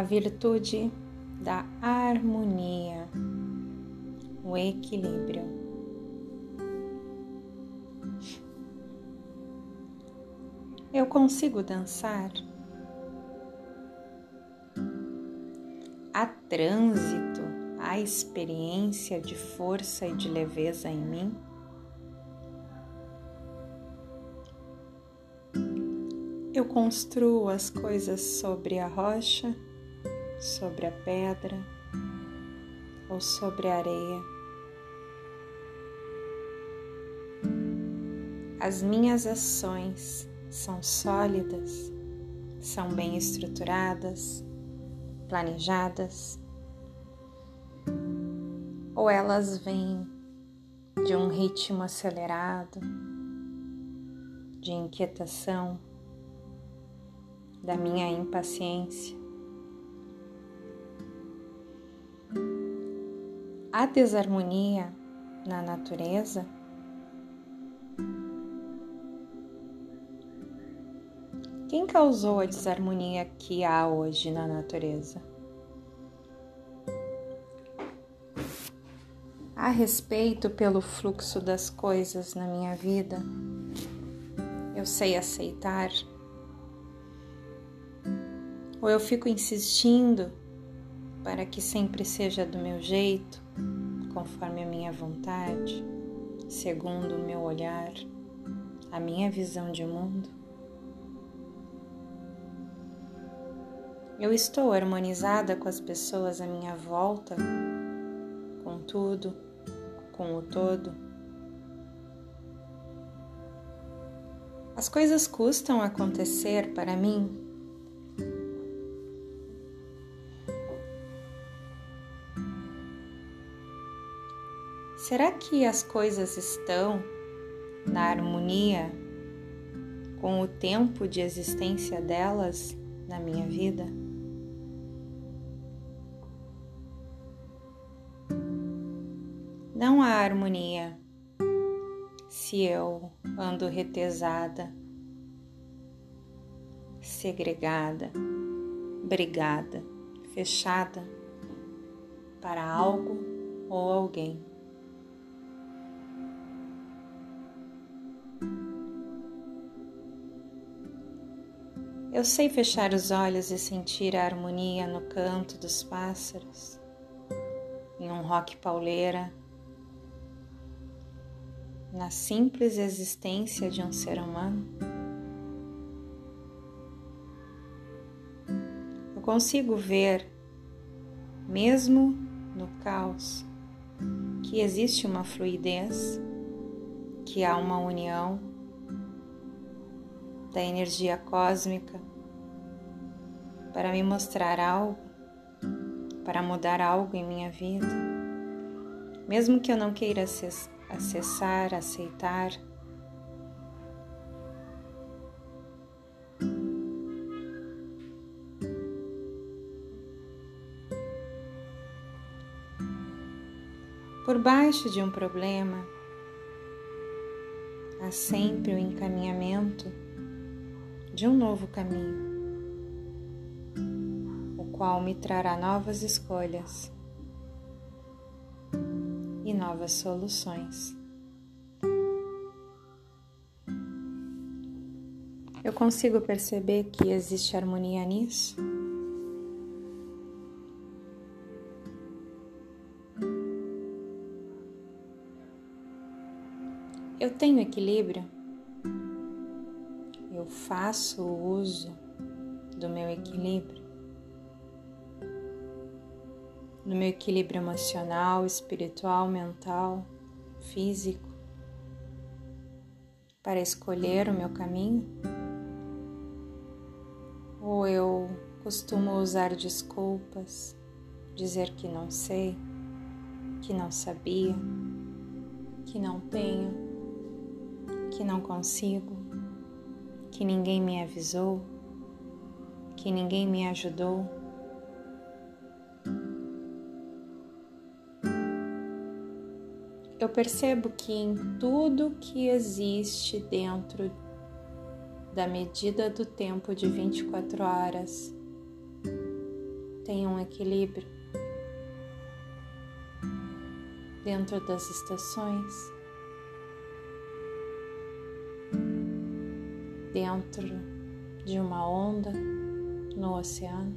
a virtude da harmonia, o equilíbrio. Eu consigo dançar? Há trânsito, há experiência de força e de leveza em mim? Eu construo as coisas sobre a rocha sobre a pedra ou sobre a areia. As minhas ações são sólidas, são bem estruturadas, planejadas, ou elas vêm de um ritmo acelerado, de inquietação, da minha impaciência. Há desarmonia na natureza? Quem causou a desarmonia que há hoje na natureza? Há respeito pelo fluxo das coisas na minha vida? Eu sei aceitar? Ou eu fico insistindo para que sempre seja do meu jeito, conforme a minha vontade, segundo o meu olhar, a minha visão de mundo. Eu estou harmonizada com as pessoas à minha volta, com tudo, com o todo. As coisas custam acontecer para mim Será que as coisas estão na harmonia com o tempo de existência delas na minha vida? Não há harmonia se eu ando retesada, segregada, brigada, fechada para algo ou alguém. Eu sei fechar os olhos e sentir a harmonia no canto dos pássaros, em um rock pauleira, na simples existência de um ser humano. Eu consigo ver, mesmo no caos, que existe uma fluidez, que há uma união da energia cósmica para me mostrar algo, para mudar algo em minha vida, mesmo que eu não queira acessar, aceitar. Por baixo de um problema, há sempre o encaminhamento de um novo caminho, o qual me trará novas escolhas e novas soluções. Eu consigo perceber que existe harmonia nisso? Eu tenho equilíbrio? Faço uso do meu equilíbrio, do meu equilíbrio emocional, espiritual, mental, físico, para escolher o meu caminho? Ou eu costumo usar desculpas, dizer que não sei, que não sabia, que não tenho, que não consigo? Que ninguém me avisou, que ninguém me ajudou. Eu percebo que em tudo que existe dentro da medida do tempo de 24 horas, tem um equilíbrio dentro das estações, dentro de uma onda no oceano.